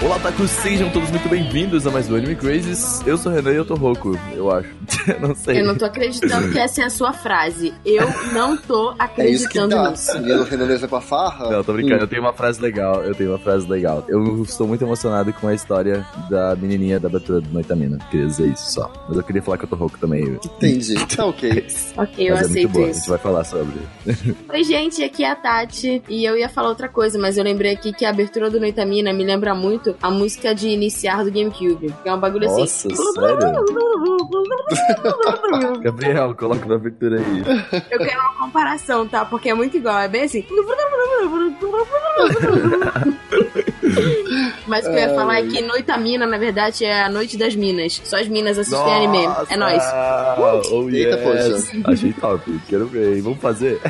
Olá, Takus, sejam todos muito bem-vindos a mais um Anime Crazes. Eu sou o Renan e eu tô rouco, eu acho. não sei. Eu não tô acreditando que essa é a sua frase. Eu não tô É isso que acreditando dá. nisso. Seguindo o Renanesa com a farra. Não, tô brincando, eu tenho uma frase legal, eu tenho uma frase legal. Eu estou muito emocionado com a história da menininha da abertura do Noitamina. Queria dizer isso só. Mas eu queria falar que eu tô rouco também. Entendi. Tá ok. Ok, eu Mas é muito aceito boa, a gente isso. vai falar sobre. Oi, gente, aqui é a Tati. E eu ia falar outra coisa, mas eu lembrei aqui que a abertura do Noitamina me lembra muito a música de iniciar do GameCube. Que é um bagulho Nossa, assim. sério? Gabriel, coloca na abertura aí. Eu quero uma comparação, tá? Porque é muito igual. É bem assim. Mas o que eu ia falar é que Noitamina, na verdade, é a noite das minas. Só as minas assistem anime. É nóis. Oh, Eita, yes. Achei top, quero ver. Vamos fazer?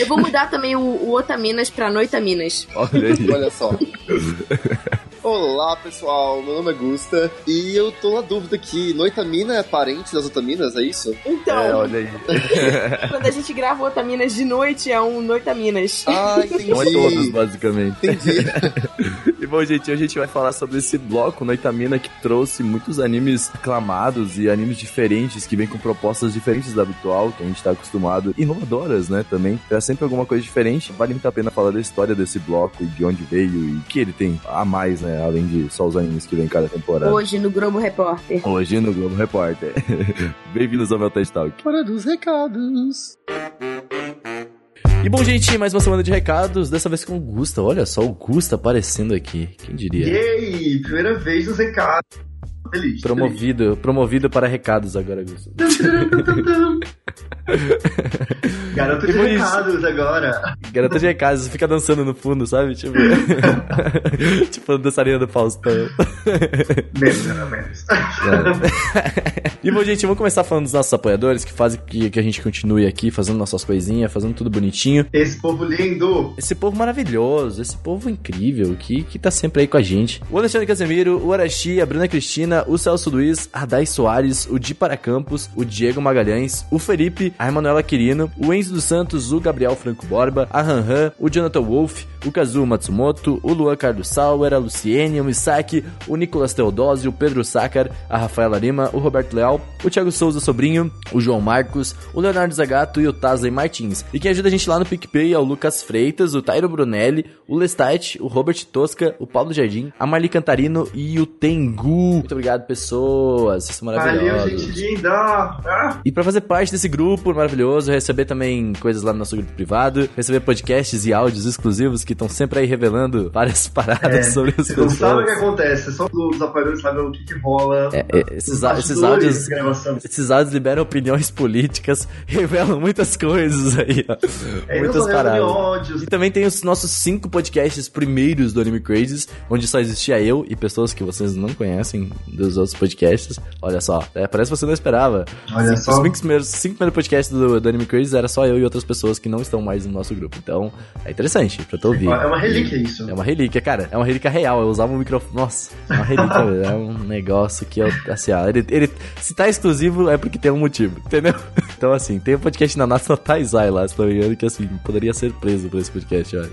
Eu vou mudar também o, o Otaminas pra Noitaminas. Olha aí. Olha só. Olá, pessoal. Meu nome é Gusta. E eu tô na dúvida aqui. Noitamina é parente das otaminas, é isso? Então, É, olha aí. quando a gente grava Otaminas de noite, é um Noitaminas. Ah, entendi. Não é todos, basicamente. Entendi. E bom, gente, hoje a gente vai falar sobre esse bloco Noitamina que trouxe muitos animes aclamados e animes diferentes que vêm com propostas diferentes da habitual, que a gente tá acostumado, inovadoras, né, também. Traz sempre alguma coisa diferente. Vale muito a pena falar da história desse bloco e de onde veio e o que ele tem a mais, né, além de só os animes que vem em cada temporada. Hoje no Globo Repórter. Hoje no Globo Repórter. Bem-vindos ao meu TED Talk. Hora dos recados. E bom, gente, mais uma semana de recados, dessa vez com o Gusta. Olha só o Gusta aparecendo aqui. Quem diria? Yay! Primeira vez nos recados. Feliz. Promovido, promovido para recados agora, feliz. Garoto de isso- recados agora. Garota de recados, fica dançando no fundo, sabe? Tipo, tipo a dançarina do Faustão. Menos, pelo menos. e bom, gente, vamos começar falando dos nossos apoiadores que fazem que, que a gente continue aqui fazendo nossas coisinhas, fazendo tudo bonitinho. Esse povo lindo. Esse povo maravilhoso, esse povo incrível que, que tá sempre aí com a gente. O Alexandre Casemiro, o Arashi, a Bruna Cristina, o Celso Luiz, a Dai Soares, o Di Para Campos, o Diego Magalhães, o Felipe, a Emanuela Quirino, o Enzo dos Santos, o Gabriel Franco Borba, a Han, o Jonathan Wolf, o Kazuo Matsumoto, o Luan Carlos Sauer, a Luciene, o Misaki, o Nicolas Teodósio, o Pedro Sácar, a Rafaela Lima, o Roberto Leal, o Thiago Souza Sobrinho, o João Marcos, o Leonardo Zagato e o Tasley Martins. E quem ajuda a gente lá no PicPay é o Lucas Freitas, o Tairo Brunelli, o Lestat, o Robert Tosca, o Paulo Jardim, a Marli Cantarino e o Tengu. Muito obrigado, pessoas. Vocês são Valeu, maravilhosos. gente linda. Ah, E pra fazer parte desse grupo maravilhoso, receber também coisas lá no nosso grupo privado, receber podcasts e áudios exclusivos que estão sempre aí revelando várias paradas É, sobre as Você não sabe o que acontece, só os apoiadores sabem o que, que rola. É, é, esses, Os á- esses bastidores áudios esses áudios liberam opiniões políticas, revelam muitas coisas aí, ó. É, muitas paradas. E também tem os nossos cinco podcasts primeiros do Anime Crazes, onde só existia eu e pessoas que vocês não conhecem dos outros podcasts. Olha só, é, parece que você não esperava. Olha Cinco- só. Os cinco primeiros, cinco primeiros podcasts do, do Anime Crazes era só eu e outras pessoas que não estão mais no nosso grupo. Então, é interessante pra tu ouvir. É uma relíquia isso. É uma relíquia, cara. É uma relíquia real. Eu usava um microfone. Nossa, é uma relíquia. É um negócio que eu. Assim, ó, ele, ele. Se tá exclusivo é porque tem um motivo, entendeu? Então, assim, tem um podcast na nossa Taizai lá, se não me engano, que assim, poderia ser preso por esse podcast, olha.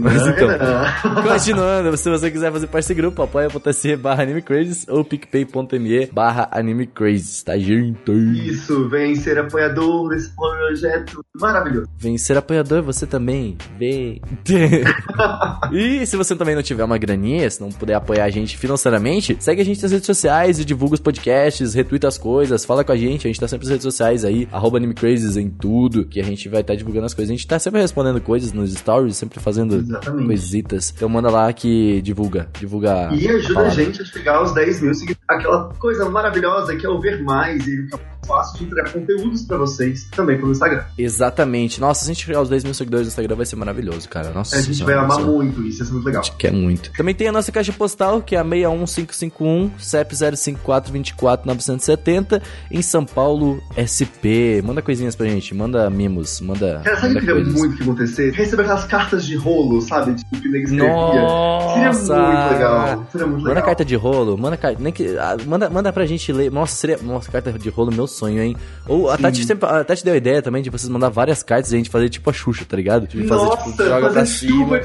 Mas Não, então. não. Continuando, se você quiser fazer parte desse grupo, apoia.se barra animecrazes ou picpay.me barra animecrazes, tá, gente? Isso, vem ser apoiador desse projeto maravilhoso. Vem ser apoiador, você também. Vem. e se você também não tiver uma graninha, se não puder apoiar a gente financeiramente, segue a gente nas redes sociais e divulga os podcasts, retweeta as coisas, fala com a gente. A gente tá sempre nas redes sociais aí, arroba AnimeCrazes em tudo, que a gente vai estar divulgando as coisas. A gente tá sempre respondendo coisas nos stories, sempre fazendo Exatamente. coisitas. Então manda lá que divulga. Divulga. E ajuda a palavra. gente a chegar aos 10 mil seguidores. Aquela coisa maravilhosa que é o ver mais e fácil de entregar conteúdos pra vocês também pelo Instagram. Exatamente. Nossa, se a gente chegar aos 10 mil seguidores no Instagram, vai ser maravilhoso, cara. Nossa A gente vai amar nossa. muito isso, isso é muito legal. A gente quer muito. Também tem a nossa caixa postal, que é a 61551, CEP 054-24970, em São Paulo, SP. Manda coisinhas pra gente, manda mimos, manda. Cara, sabe o manda que queria muito que acontecer? Receber aquelas cartas de rolo, sabe? Tipo, que escrevia. Nossa! Seria muito legal. Seria muito Manda legal. carta de rolo, manda carta. Nem que, ah, manda, manda pra gente ler. Nossa, seria. Nossa, carta de rolo, meu sonho, hein? Ou a. Tati, sempre, a Tati deu a ideia também de vocês mandar várias cartas e a gente fazer tipo a Xuxa, tá ligado? De fazer, Nossa, tipo, joga pra cima.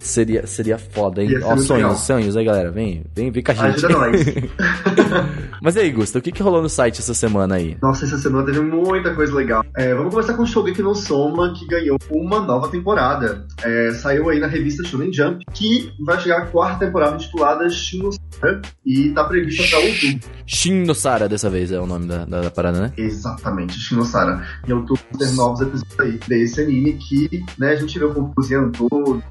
Seria, seria foda, hein? Ia Ó, sonhos, legal. sonhos aí, galera. Vem, vem, vem com a gente. Ajuda nós. Mas e aí, Gusta, o que, que rolou no site essa semana aí? Nossa, essa semana teve muita coisa legal. É, vamos começar com o Shogeki no Soma, que ganhou uma nova temporada. É, saiu aí na revista Shonen Jump, que vai chegar a quarta temporada intitulada Shinosara, e tá prevista pra outubro. Shin no Sara, dessa vez é o nome da, da, da parada, né? Exatamente, Shinosara. Em outubro vão ter novos episódios aí desse anime que, né, a gente vê o povo cozinhando.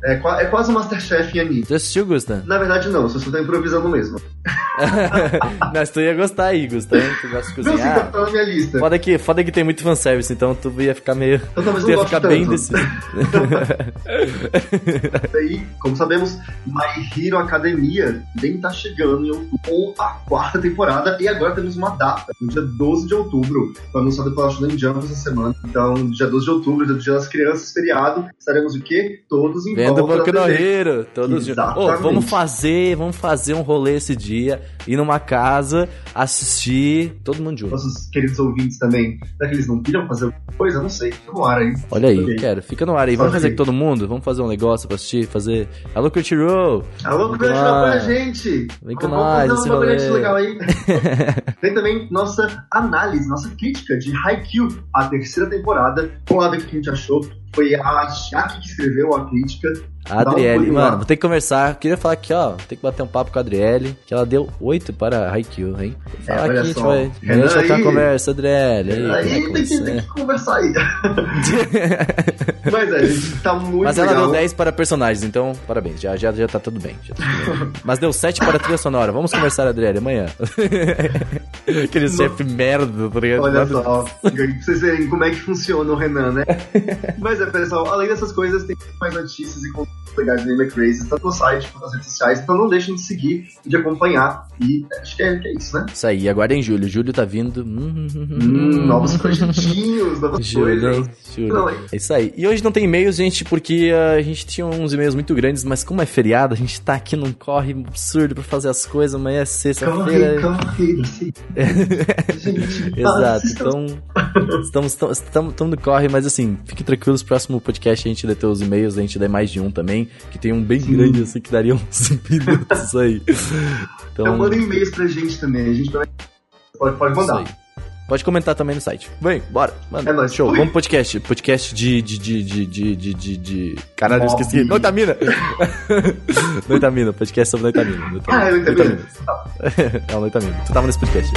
É, é quase um Masterchef em anime. Você assistiu, Gusta? Na verdade, não, só estou improvisando mesmo. Mas tu ia gostar Gusta, hein? Tu gosta de Não, sim, tá, cozinhar. tá na minha lista. Foda que, foda que tem muito fanservice, então tu ia ficar meio. Talvez Tu ia ficar tanto. bem desse. aí, como sabemos, My Hero Academia bem tá chegando em outubro com a quarta temporada e agora temos uma data, no dia 12 de outubro, foi anunciado pela Shonen Jump essa semana. Então, dia 12 de outubro, dia do Dia das Crianças, feriado, estaremos o quê? Todos em Vendo o volta Boku da no TV. Hero, todos juntos. Exatamente. vamos fazer, vamos fazer um rolê esse dia, ir numa casa, assistir, todo mundo junto. Nossos queridos ouvintes também, será que eles não queriam fazer alguma coisa? Não sei, fica no ar aí. Olha aí, Ok. quero, fica no ar aí. Vamos Ok. fazer com todo mundo? Vamos fazer um negócio pra assistir, fazer. Alô, Crunchyroll! Alô, Vem com Crunch, apoia a nós. gente! Vem com Vamos nós, fazer um bagulho legal aí. Tem também nossa análise, nossa crítica de Haikyuu, a terceira temporada. Vamos lá ver o que a gente achou. Foi a Jaque que escreveu a crítica. A um Adriele, lá. mano, vou ter que conversar. Queria falar aqui, ó, tem que bater um papo com a Adriele, que ela deu 8 para Haikyuu, hein? Vou falar É, aqui, a gente só. vai, a Renan uma aí. conversa, Adriele. Aí, Aí é que tem, que, tem que conversar aí. Mas é, gente, tá muito Mas ela legal. deu 10 para personagens, então parabéns, já, já, já tá tudo bem. já tá tudo bem. Mas deu 7 para trilha sonora. Vamos conversar, Adriele, amanhã. Aquele chefe merda, tá ligado? Olha só, pra vocês verem como é que funciona o Renan, né? Mas é, pessoal, além dessas coisas, tem mais notícias e conteúdos do Anime Crazy, tanto no site quanto nas redes sociais, então não deixem de seguir e de acompanhar. E acho que é, que é isso, né? Isso aí, aguardem Júlio. Júlio tá vindo. Hum, Hum, novos projetinhos, novas Júlio, coisas. Júlio. Não, é- É isso aí. E hoje não tem e-mails, gente, porque ah, a gente tinha uns e-mails muito grandes, mas como é feriado, a gente tá aqui num corre absurdo pra fazer as coisas. Amanhã é Corre, sexta-feira. corre, assim. Gente, Exato, então estamos, estamos, estamos, estamos no corre, mas assim, fiquem tranquilos, próximo podcast a gente dê os e-mails, a gente dê mais de um também, que tem um bem Sim. grande assim, que daria uns minutos aí. Então, Então mandem e-mails pra gente também, a gente também pode, pode mandar. Pode comentar também no site. Vem, bora. Manda. É nóis. Show. Ui. Vamos pro podcast. Podcast de. de. de. de. de. de, de. Caralho, eu Mob. esqueci. Noitamina! noitamina, podcast sobre noitamina. noitamina. Ah, eu entendi. É o noitamina. Tu tava nesse podcast.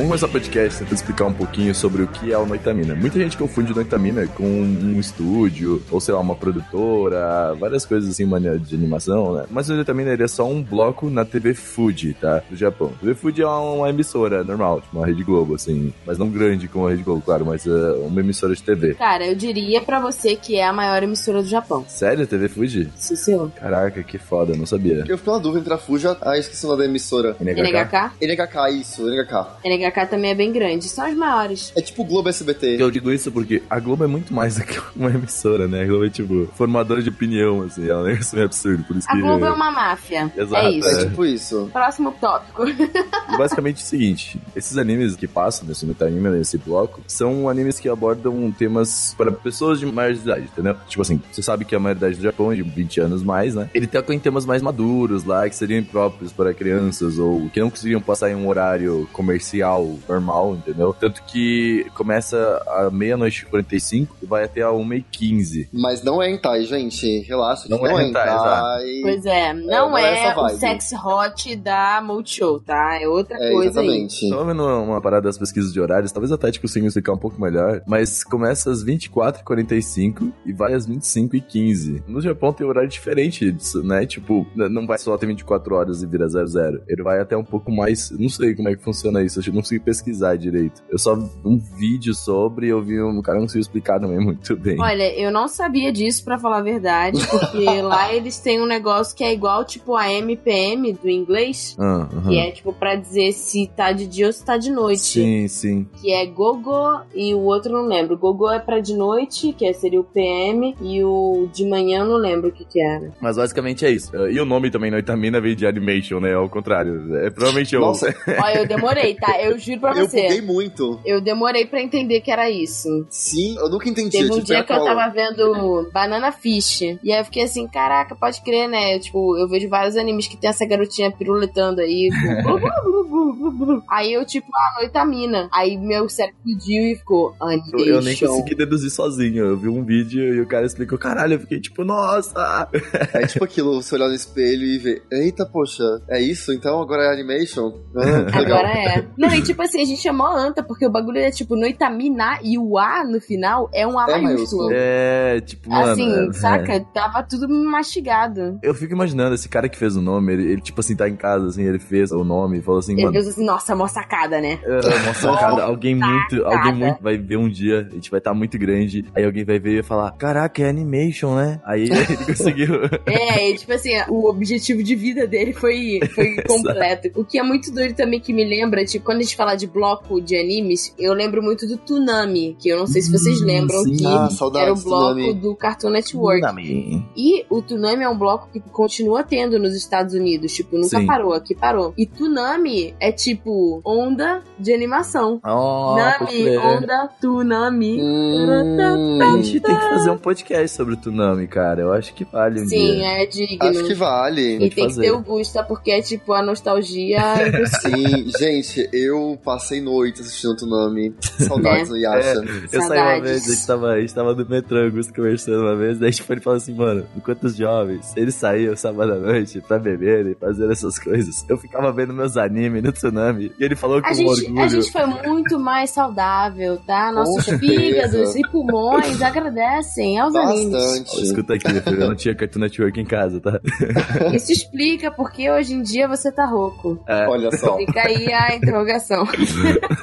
Vamos começar o podcast tentando explicar um pouquinho sobre o que é o Noitamina. Muita gente confunde Noitamina com um estúdio, ou sei lá, uma produtora, várias coisas assim, maneira de animação, né? Mas o Noitamina ele é só um bloco na TV Fuji, tá? Do Japão. TV Fuji é uma emissora normal, tipo uma Rede Globo, assim, mas não grande como a Rede Globo, claro, mas é uma emissora de TV. Cara, eu diria pra você que é a maior emissora do Japão. Sério, TV Fuji? Sim, senhor. Caraca, que foda, não sabia. Eu fiquei na dúvida entre a Fuja. Ah, esqueci o nome da emissora. NHK? NHK, isso, NHK. NHK também é bem grande. São as maiores. É tipo o Globo SBT. Eu digo isso porque a Globo é muito mais do que uma emissora, né? A Globo é tipo formadora de opinião, assim, é um negócio meio absurdo, por isso A que... Globo é uma máfia. Exato, é isso. É tipo isso. Próximo tópico. E basicamente é o seguinte: esses animes que passam nesse meta-anime, nesse bloco, são animes que abordam temas para pessoas de maior idade, entendeu? Tipo assim, você sabe que a maioridade do Japão é de 20 anos mais, né? Ele toca em temas mais maduros lá, que seriam próprios para crianças ou que não conseguiriam passar em um horário comercial serial normal, entendeu? Tanto que começa a meia-noite e 45 e vai até a 1h15. Mas não é hentai, gente. Relaxa, Não não, é é hentai, hentai. Pois é, não não é é, essa o sex hot da Multishow, tá? É outra É, coisa aí. exatamente. Tava vendo uma, parada das pesquisas de horários, talvez a Tati consiga explicar um pouco melhor, mas começa às 24h45 e vai às 25h15. No Japão tem horário diferente disso, né? Tipo, não vai só até 24 horas e vira 00. Ele vai até um pouco mais. Não sei como é que funciona isso, eu não consegui pesquisar direito. Eu só vi um vídeo sobre e eu vi um cara não conseguiu explicar também muito bem. Olha, eu não sabia disso, pra falar a verdade, porque lá eles têm um negócio que é igual, tipo, a MPM do inglês, Ah, aham. que é, tipo, pra dizer se tá de dia ou se tá de noite. Sim, sim. Que é Gogo e o outro eu não lembro. Gogo é pra de noite, que é- seria o PM, e o de manhã eu não lembro o que que era. Mas basicamente é isso. E o nome também, Noitamina, veio de animation, né? Ao contrário. É provavelmente eu. Nossa, Olha, eu demorei, tá? Eu juro pra eu você. buguei muito. Eu demorei pra entender que era isso. Sim, eu nunca entendi. Teve um tipo, dia que eu tava vendo Banana Fish. E aí eu fiquei assim, caraca, pode crer, né? Tipo, eu vejo vários animes que tem essa garotinha piruletando aí. aí eu, tipo, ah, noitamina. Aí meu cérebro explodiu e ficou animation. Eu nem consegui deduzir sozinho. Eu vi um vídeo e o cara explicou, caralho, eu fiquei tipo, nossa! É tipo aquilo, você olhar no espelho e ver, eita, poxa, é isso? Então agora é animation? Ah. Agora é. Não, e tipo assim, a gente chamou anta, porque o bagulho é tipo noitamina e o A no final é um A É maiúsculo. É, tipo, mano. Assim, é- saca? Tava tudo mastigado. Eu fico imaginando, esse cara que fez o nome, ele, ele, tipo assim, tá em casa, assim, ele fez o nome e falou assim, Ele mano. pensou assim, nossa, mó sacada, né? É, uma sacada. Alguém muito, Sacada. alguém muito vai ver um dia, a gente vai estar muito grande, aí alguém vai ver e vai falar, caraca, é animation, né? Aí ele conseguiu. É, e, tipo assim, o objetivo de vida dele foi, foi completo. O que é muito doido também que me lembra, tipo, quando a gente fala de bloco de animes, eu lembro muito do Toonami, que eu não sei se vocês Hum, lembram sim. que Ah, era o bloco Toonami. do Cartoon Network. Toonami. E o Toonami é um bloco que continua tendo nos Estados Unidos, tipo, nunca Sim. parou, aqui parou. E Toonami é tipo onda de animação. Oh, Nami, onda, Toonami. Hum, A gente tem que fazer um podcast sobre o Toonami, cara. Eu acho que vale um Sim, dia. é digno. acho que vale. E Tem que ter o Gusta, porque é tipo a nostalgia. Sim, gente, eu passei noite assistindo Tsunami. Saudades do Yasha. Eu saí uma vez, a gente tava, a gente tava no metrô, Augusto conversando uma vez, daí tipo, ele falou assim, mano, enquanto os jovens, eles saíam sábado à noite pra beber e fazer essas coisas, eu ficava vendo meus animes no E ele falou com A gente, orgulho. a gente foi muito mais saudável, tá? Nossos fígados e pulmões agradecem aos animes. Ó, Bastante. escuta aqui, eu não tinha Cartoon Network em casa, tá? Isso explica porque hoje em dia você tá rouco. Olha só. Fica aí a interrogação.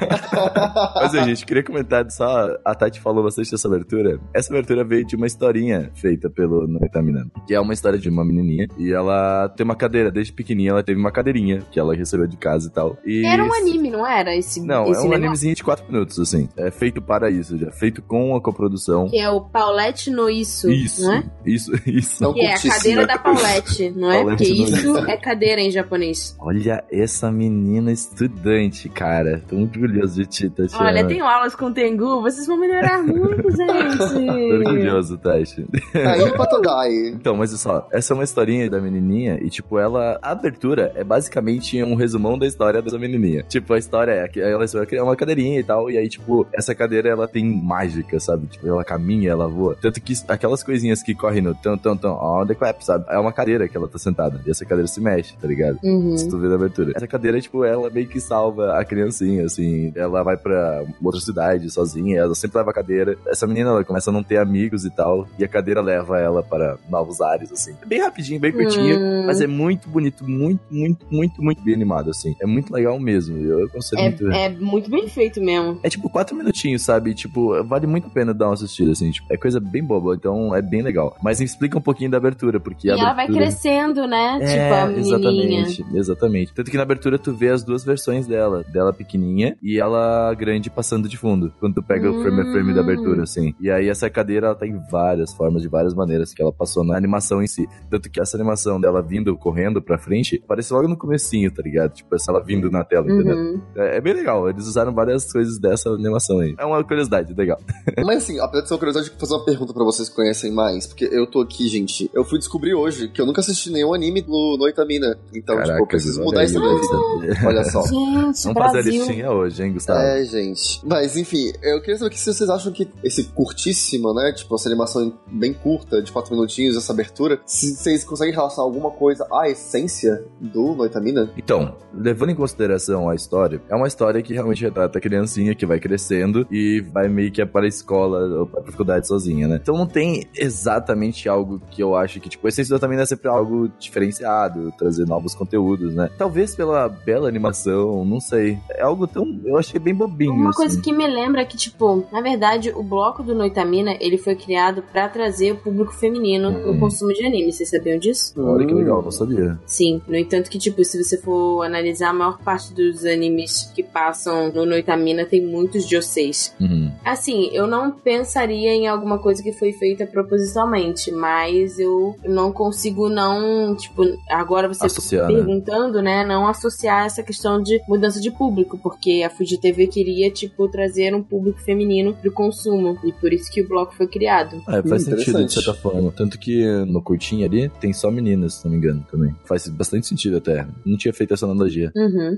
Mas, aí, gente, queria comentar só, a Tati falou bastante dessa abertura. Essa abertura veio de uma historinha feita pelo Noitamina, que é uma história de uma menininha, e ela tem uma cadeira, desde pequenininha ela teve uma cadeirinha, que ela recebeu de casa e tal. E Era um anime, não era? Esse, Não, esse é um negócio? animezinho de 4 minutos, assim. É feito para isso, já. Feito com a coprodução. Que é o Paulette no Isso, Isso, não é? isso, isso. Não Que é a cadeira da Paulette, não é? Paulette Porque isso é cadeira em japonês. Olha essa menina estudante, cara. Tô muito orgulhoso de ti, Tatiana. Olha, tenho aulas com o Tengu, vocês vão melhorar muito, Tô gente. orgulhoso, Tati. Aí pra Todai. Então, mas olha só, essa é uma historinha da menininha e, tipo, ela... A abertura é basicamente um resumão da história dessa menininha. Tipo, a história é que ela é uma cadeirinha e tal, e aí, tipo, essa cadeira, ela tem mágica, sabe? Tipo, ela caminha, ela voa. Tanto que aquelas coisinhas que correm no tão, tão, tão, on the clap, sabe? É uma cadeira que ela tá sentada. E essa cadeira se mexe, tá ligado? Uhum. Se tu vê na abertura. Essa cadeira, tipo, ela meio que salva a criancinha, assim. Ela vai pra outra cidade sozinha, ela sempre leva a cadeira. Essa menina, ela começa a não ter amigos e tal, e a cadeira leva ela para novos ares, assim. É bem rapidinho, bem curtinho, Hum. mas é muito bonito, muito, muito, muito, muito bem animado, assim. É muito legal mesmo. Eu aconselho muito. É, é muito bem feito mesmo. É tipo quatro minutinhos, sabe? Tipo, vale muito a pena dar uma assistida, assim. Tipo, é coisa bem boba, então é bem legal. Mas me explica um pouquinho da abertura, porque E a ela vai abertura... crescendo, né? É, tipo, a menininha. exatamente, exatamente. Tanto que na abertura tu vê as duas versões dela. Dela pequenininha e ela grande passando de fundo. Quando tu pega o frame a frame da Hum. abertura, assim. E aí essa cadeira, ela tem várias formas, de várias maneiras que ela passou na animação em si. Tanto que essa animação dela vindo, correndo pra frente, parece logo no comecinho, tá ligado? Tipo, essa ela vindo na tela, entendeu? Uhum. É, é bem legal. Eles usaram várias coisas dessa animação aí. É uma curiosidade legal. Mas assim, apesar de ser uma curiosidade, eu vou fazer uma pergunta pra vocês que conhecem mais. Porque eu tô aqui, gente. Eu fui descobrir hoje que eu nunca assisti nenhum anime no Noitamina. Então, tipo, eu preciso mudar isso vida. Augusta. Olha só. Gente, Vamos fazer a Brasil. listinha hoje, hein, Gustavo? É, gente. Mas, enfim, eu queria saber que se vocês acham que esse curtíssima, né? Tipo, essa animação bem curta, de 4 minutinhos, essa abertura, se vocês conseguem relacionar alguma coisa à essência do Noitamina? Então, levando em consideração a história, é uma história que realmente retrata a criancinha que vai crescendo e vai meio que para a escola ou pra faculdade sozinha, né? Então não tem exatamente algo que eu acho que, tipo, a essência também é sempre algo diferenciado, trazer novos conteúdos, né? Talvez pela bela animação, não sei. É algo tão. Eu achei bem bobinho. Uma assim. coisa que me lembra é que, tipo, na verdade, o bloco do Noitamina, ele foi criado pra trazer o público feminino Hum. no consumo de anime. Vocês sabiam disso? Olha que legal, não sabia. Sim. No entanto que, tipo, se você for analisar, a maior parte dos animes que passam no Noitamina tem muitos joseis. Uhum. Assim, eu não pensaria em alguma coisa que foi feita propositalmente, mas eu não consigo não, tipo, agora você Associar, né? perguntando, né, não associar essa questão de mudança de público, porque a Fuji TV queria, tipo, trazer um público feminino pro consumo, e por isso que o bloco foi criado. É, faz Hum, sentido de certa forma. Tanto que no curtinho ali tem só meninas, se não me engano, também. Faz bastante sentido até. Não tinha feito essa analogia. Uhum.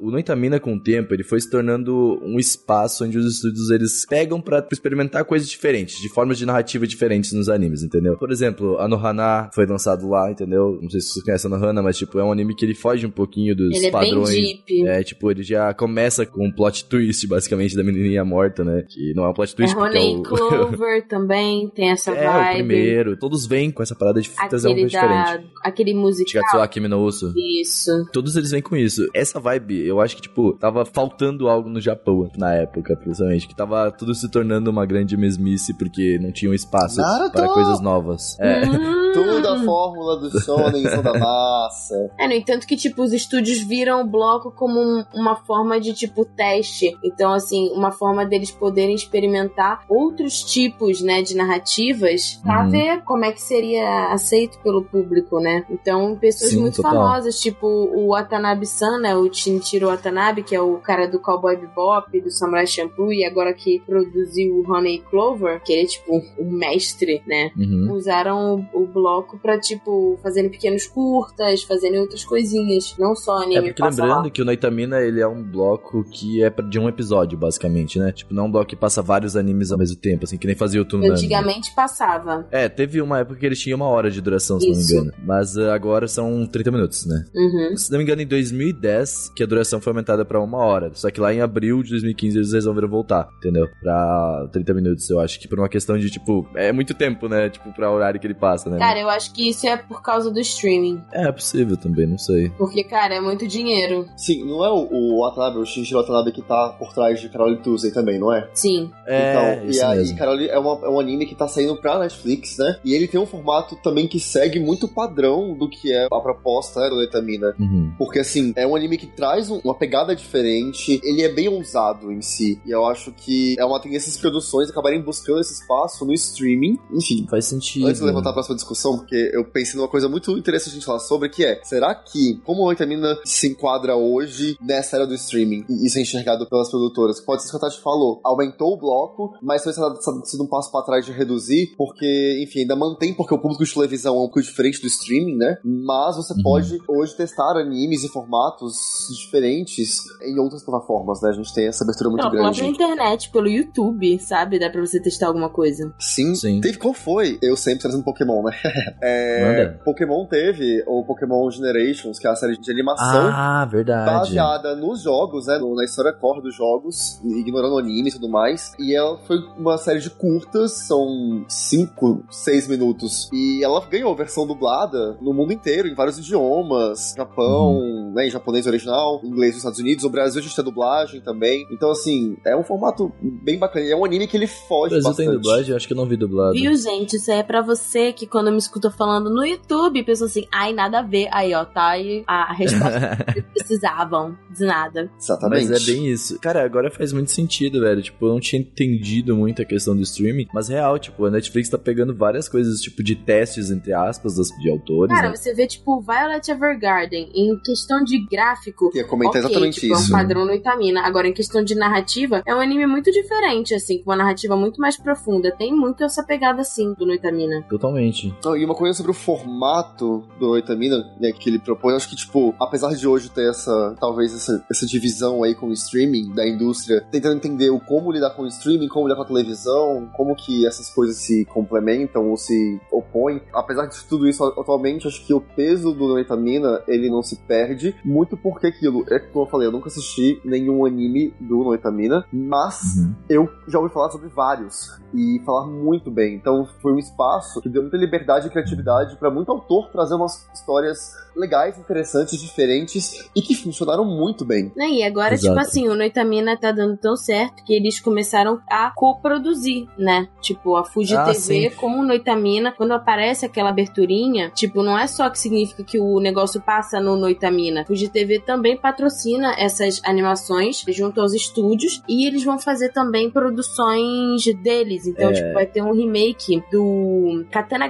O Noitamina, com o tempo, ele foi se tornando um espaço onde os estúdios eles pegam pra experimentar coisas diferentes, de formas de narrativa diferentes nos animes, entendeu? Por exemplo, a Nohana foi lançado lá, entendeu? Não sei se vocês conhecem a Nohana, mas tipo, é um anime que ele foge um pouquinho dos Ele é padrões. bem deep. É, tipo, ele já começa com um plot twist, basicamente, da menininha morta, né? Que não é um plot É twist, porque é Honey o... Clover também tem essa é, o vibe. primeiro. Todos vêm com essa parada de trazer Aquele coisa da... diferente. Aquele musical. Shigatsuaki no Uso. Isso. Todos eles vêm com isso. Essa vibe, eu acho que, tipo, tava faltando algo no Japão na época, principalmente. Que tava tudo se tornando uma grande mesmice porque não tinha um espaço Naruto! para coisas novas. É. Hum. Tudo a fórmula do shonen são da massa. É, no entanto que, tipo, os estúdios viram o bloco como um- uma forma de, tipo, teste. Então, assim, uma forma deles poderem experimentar outros tipos, né, de narrativas pra Uhum. ver como é que seria aceito pelo público, né? Então, pessoas Sim, muito total. famosas, tipo o Watanabe-san, né, o Shinichiro Watanabe, que é o cara do Cowboy Bebop, do Samurai Champloo, e agora que produziu o Honey Clover, que ele é, tipo, o mestre, né? Uhum. usaram o, o bloco pra, tipo, fazerem pequenos curtas, fazerem outras coisinhas. Não só É anime porque passa lembrando lá. que o Noitamina, ele é um bloco que é de um episódio, basicamente, né? Tipo, não é um bloco que passa vários animes ao mesmo tempo, assim, que nem fazia o Toonami. Antigamente passava. É, teve uma época que eles tinham uma hora de duração, se Isso. não me engano. Mas ah, agora são 30 minutos, né? Uhum. Se não me engano, em 2010, que a duração foi aumentada pra uma hora. Só que lá em abril de 2015 eles resolveram voltar, entendeu? Pra 30 minutos, eu acho que por uma questão de, tipo, é muito tempo, né? Tipo, pra horário que ele passa, né? Cara, eu acho que isso é por causa do streaming. É possível também, não sei. Porque, cara, é muito dinheiro. Sim, não é o, o Watanabe, o Shinji Watanabe que tá por trás de Carol Tuesday também, não é? Sim. É, então, e aí, mesmo. Carol é, uma- é um anime que tá saindo pra Netflix, né? E ele tem um formato também que segue muito o padrão do que é a proposta né, do Netamina. Uhum. Porque, assim, é um anime que traz um- uma pegada diferente, ele é bem ousado em si. E eu acho que é uma tendência essas produções acabarem buscando esse espaço no streaming. Enfim, Faz sentido. Antes de levantar a próxima discussão, porque eu pensei numa coisa muito interessante a gente falar sobre, que é, será que, como a Vitamina se enquadra hoje nessa era do streaming, e isso é enxergado pelas produtoras, pode ser isso que a Tati falou, aumentou o bloco, mas talvez tenha sido um passo pra trás de reduzir, porque, enfim, ainda mantém, porque o público de televisão é um pouco diferente do streaming, né? Mas você Uhum. pode hoje testar animes e formatos diferentes em outras plataformas, né? A gente tem essa abertura muito Pela grande. própria internet, pelo YouTube, sabe? Dá pra você testar alguma coisa. Sim, Sim. teve qual foi? Eu sempre trazendo Pokémon, né? É, Manda. Pokémon teve o Pokémon Generations, que é a série de animação Ah, verdade. baseada nos jogos, né? Na história core dos jogos, ignorando o anime e tudo mais. E ela foi uma série de curtas, são 5, 6 minutos. E ela ganhou versão dublada no mundo inteiro, em vários idiomas. Japão, Uhum. né? Em japonês original, inglês dos Estados Unidos. No Brasil a gente tem dublagem também. Então, assim, é um formato bem bacana. E É um anime que ele O foge Brasil bastante. tem dublagem? Eu acho que eu não vi dublado. Viu, gente? Isso é pra você que quando me escuta falando no YouTube, pessoa assim, ai, nada a ver. Aí, ó, tá aí a resposta que precisavam. De nada. Exatamente. Mas é bem isso. Cara, agora faz muito sentido, velho. Tipo, eu não tinha entendido muito a questão do streaming, mas real, tipo, a Netflix tá pegando várias coisas, tipo, de testes, entre aspas, das, de autores, Cara, né? você vê, tipo, Violet Evergarden, em questão de gráfico, Ia comentar ok, exatamente tipo, é isso. um padrão no Itamina. Agora, em questão de narrativa, é um anime muito diferente, assim, com uma narrativa muito mais profunda. Tem muito essa pegada, assim, do Noitamina. Totalmente. Não, e uma coisa sobre o formato do Noitamina, né, que ele propõe, acho que, tipo, apesar de hoje ter essa, talvez, essa, essa divisão aí com o streaming da indústria, tentando entender o como lidar com o streaming, como lidar com a televisão, como que essas coisas se complementam ou se opõem. Apesar de tudo isso, atualmente, acho que o peso do Noitamina, ele não se perde, muito porque aquilo, é como eu falei, eu nunca assisti nenhum anime do Noitamina, mas Uhum. eu já ouvi falar sobre vários e falar muito bem. Então foi um espaço que deu muita liberdade e criatividade para muito autor trazer umas histórias legais, interessantes, diferentes e que funcionaram muito bem. Né, E agora, Exato. tipo assim, o Noitamina tá dando tão certo que eles começaram a coproduzir, né? Tipo, a Fuji Ah, TV sim. como o Noitamina, quando aparece aquela aberturinha, tipo, não é só que significa que o negócio passa no Noitamina. Fuji TV também patrocina essas animações junto aos estúdios e eles vão fazer também produções deles. Então, É. tipo, vai ter um remake do Katana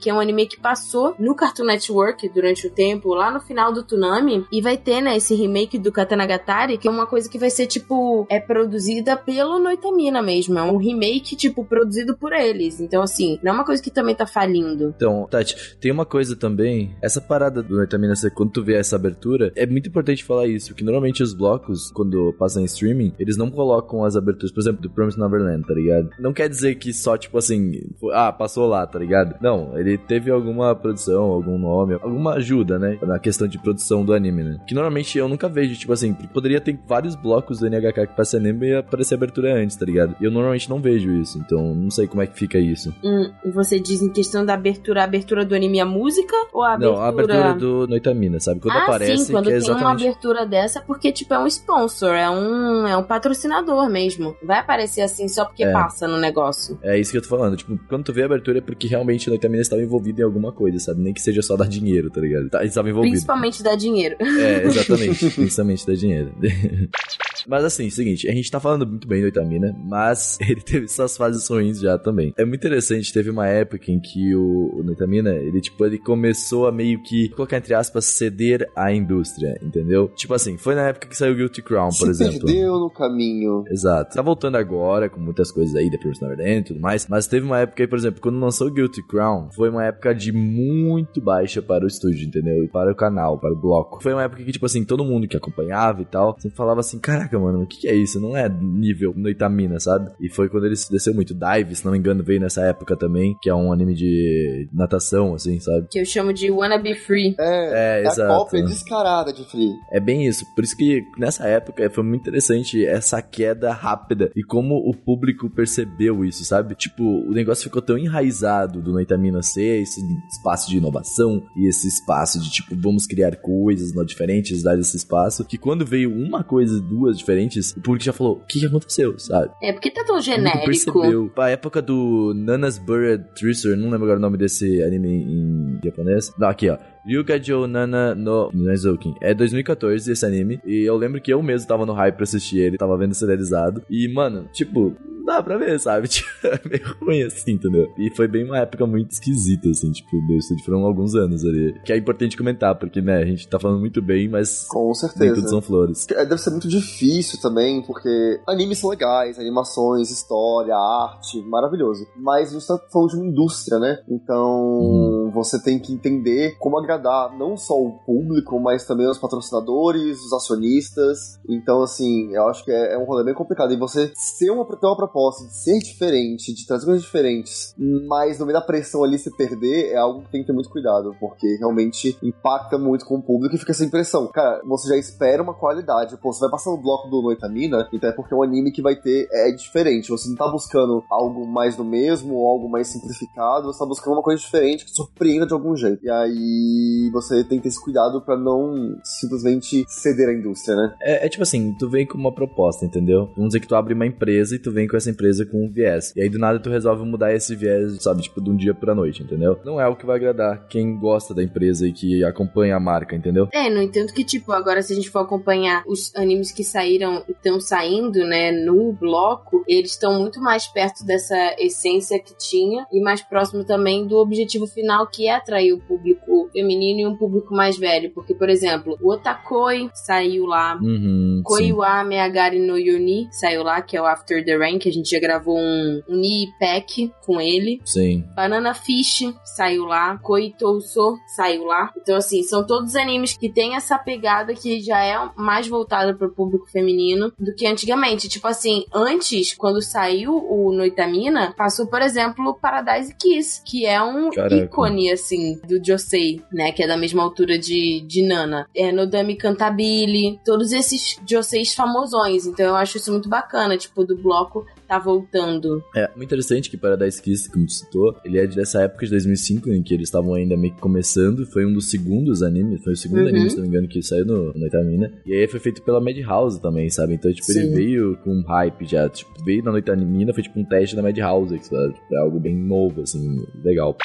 Que é um anime que passou no Cartoon Network durante o tempo, lá no final do Toonami, e vai ter, né, esse remake do Katana Gatari, que é uma coisa que vai ser, tipo, é produzida pelo Noitamina mesmo. É um remake, tipo, produzido por eles. Então, assim, não é uma coisa que também tá falindo. Então, Tati, tem uma coisa também, essa parada do Noitamina, quando tu vê essa abertura, é muito importante falar isso, que normalmente os blocos, quando passam em streaming, eles não colocam as aberturas, por exemplo, do Promised Neverland, tá ligado? Não quer dizer que só, tipo assim, ah, passou lá, tá ligado? Não, ele teve alguma produção, algum nome, alguma ajuda, né, na questão de produção do anime, né? Que normalmente eu nunca vejo, tipo assim, poderia ter vários blocos do NHK que passa anime e aparecer abertura antes, tá ligado? E eu normalmente não vejo isso, então não sei como é que fica isso. Hum, você diz em questão da abertura, a abertura do anime e a música? Ou a abertura... Não, a abertura do Noitamina, sabe? Quando ah, aparece, sim, quando que é tem uma exatamente. abertura dessa, porque, tipo, é um sponsor, é um, é um patrocinador mesmo. Vai aparecer assim só porque É. passa no negócio. É isso que eu tô falando. Tipo, quando tu vê a abertura é porque realmente o Noitamina estava envolvido em alguma coisa, sabe? Nem que seja só dar dinheiro, tá ligado? Tá, ele estava envolvido. Principalmente dá dinheiro. É, exatamente. principalmente dar dinheiro. Mas assim, seguinte, a gente tá falando muito bem do Itamina, mas ele teve suas fases ruins já também. É muito interessante, teve uma época em que o, o Noitamina, ele tipo, ele começou a meio que, colocar entre aspas, ceder à indústria, entendeu? Tipo assim, foi na época que saiu Guilty Crown, por Se exemplo. perdeu no caminho. Exato. Tá voltando agora com muitas coisas aí, The Promised Neverland e tudo mais. Mas teve uma época aí, por exemplo, quando lançou Guilty Crown, foi uma época de muito baixa para o estúdio, entendeu? E para o canal, para o bloco. Foi uma época que, tipo assim, todo mundo que acompanhava e tal, sempre falava assim: caraca, mano, o que, que é isso? Não é nível Noitamina, sabe? E foi quando ele desceu muito. Dive, se não me engano, veio nessa época também, que é um anime de natação, assim, sabe? Que eu chamo de Wanna Be Free. É, É, é a exato. cópia descarada de Free. É bem isso. Por isso que nessa época foi muito interessante essa queda rápida e como o público percebeu isso, sabe? Tipo, o negócio ficou tão enraizado do Noitamina ser esse espaço de inovação e esse espaço de tipo, vamos criar coisas diferentes, dar esse espaço, que quando veio uma coisa, duas diferentes, o público já falou: o que, que aconteceu, sabe? É, porque tá tão genérico. percebeu. A época do Nana's Buried Treasure, não lembro agora o nome desse anime em japonês. Não, aqui ó. Ryugajo Nana no Nezukin. É 2014 esse anime. E eu lembro que eu mesmo tava no hype pra assistir ele, tava vendo serializado. E, mano, tipo, dá pra ver, sabe? Tipo, é meio ruim assim, entendeu? E foi bem uma época muito esquisita, assim, tipo, estúdio. Foram alguns anos ali. Que é importante comentar, porque, né, a gente tá falando muito bem, mas Com certeza. tudo são flores. É, Deve ser muito difícil também, porque animes são legais, animações, história, arte, maravilhoso. Mas a gente tá falando de uma indústria, né? Então você tem que entender como agradar não só o público, mas também os patrocinadores, os acionistas. Então, assim, eu acho que é, é um rolê bem complicado. E você ser uma, ter uma proposta de ser diferente, de trazer coisas diferentes, mas no meio da pressão ali se perder, é algo que tem que ter muito cuidado, porque realmente impacta muito com o público e fica essa impressão. Cara, você já espera uma qualidade. Pô, você vai passar no bloco do Noitamina, então é porque é um anime que vai ter. É diferente. Você não tá buscando algo mais do mesmo ou algo mais simplificado, você tá buscando uma coisa diferente que surpreenda de algum jeito. E aí você tem que ter esse cuidado pra não simplesmente ceder à indústria, né? É, é tipo assim, tu vem com uma proposta, entendeu? Vamos dizer que tu abre uma empresa e tu vem com essa empresa com um viés. E aí do nada tu resolve mudar esse viés, sabe, tipo, de um dia pra noite, entendeu? Não é o que vai agradar quem gosta da empresa e que acompanha a marca, entendeu? É, no entanto que, tipo, agora se a gente for acompanhar os animes que saíram e estão saindo, né, no bloco, eles estão muito mais perto dessa essência que tinha e mais próximo também do objetivo final, que é atrair o público público feminino e um público mais velho. Porque, por exemplo, o Otakoi saiu lá. Uhum. Koiwa Meagari no Yuni saiu lá, que é o After the Rain, que a gente já gravou um, um Ni Pack com ele. Sim. Banana Fish saiu lá, Koitouso saiu lá. Então, assim, são todos animes que têm essa pegada que já é mais voltada para o público feminino do que antigamente. Tipo assim, antes, quando saiu o Noitamina, passou, por exemplo, Paradise Kiss, que é um Caraca. ícone, assim, do Josei, né? Que é da mesma altura de, de Nana. É Nodami Cantabile, todos esses Joseis famosões. Então eu acho isso muito bacana, tipo, do bloco tá voltando. É, muito interessante que Paradise Kiss, como tu citou, ele é dessa época de 2005, em que eles estavam ainda meio que começando. Foi um dos segundos animes, foi o segundo Uhum. anime, se não me engano, que saiu no, no Itamina. E aí foi feito pela Madhouse também, sabe? Então, tipo, ele Sim. veio com um hype já. Tipo, veio na Noitamina, foi tipo um teste da Madhouse, sabe? Tipo, é algo bem novo, assim, legal.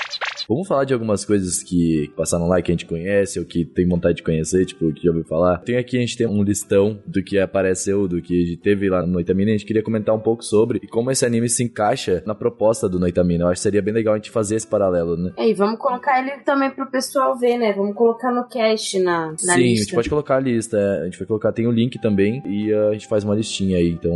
Vamos falar de algumas coisas que passaram lá que a gente conhece ou que tem vontade de conhecer, tipo, que já ouviu falar. Tem aqui, a gente tem um listão do que apareceu, do que teve lá no Noitamina. A gente queria comentar um pouco sobre e como esse anime se encaixa na proposta do Noitamina. Eu acho que seria bem legal a gente fazer esse paralelo, né? É, e vamos colocar ele também pro pessoal ver, né? Vamos colocar no cast na, na Sim, a lista. gente pode colocar a lista. é, A gente vai colocar, tem o link também e uh, a gente faz uma listinha aí, então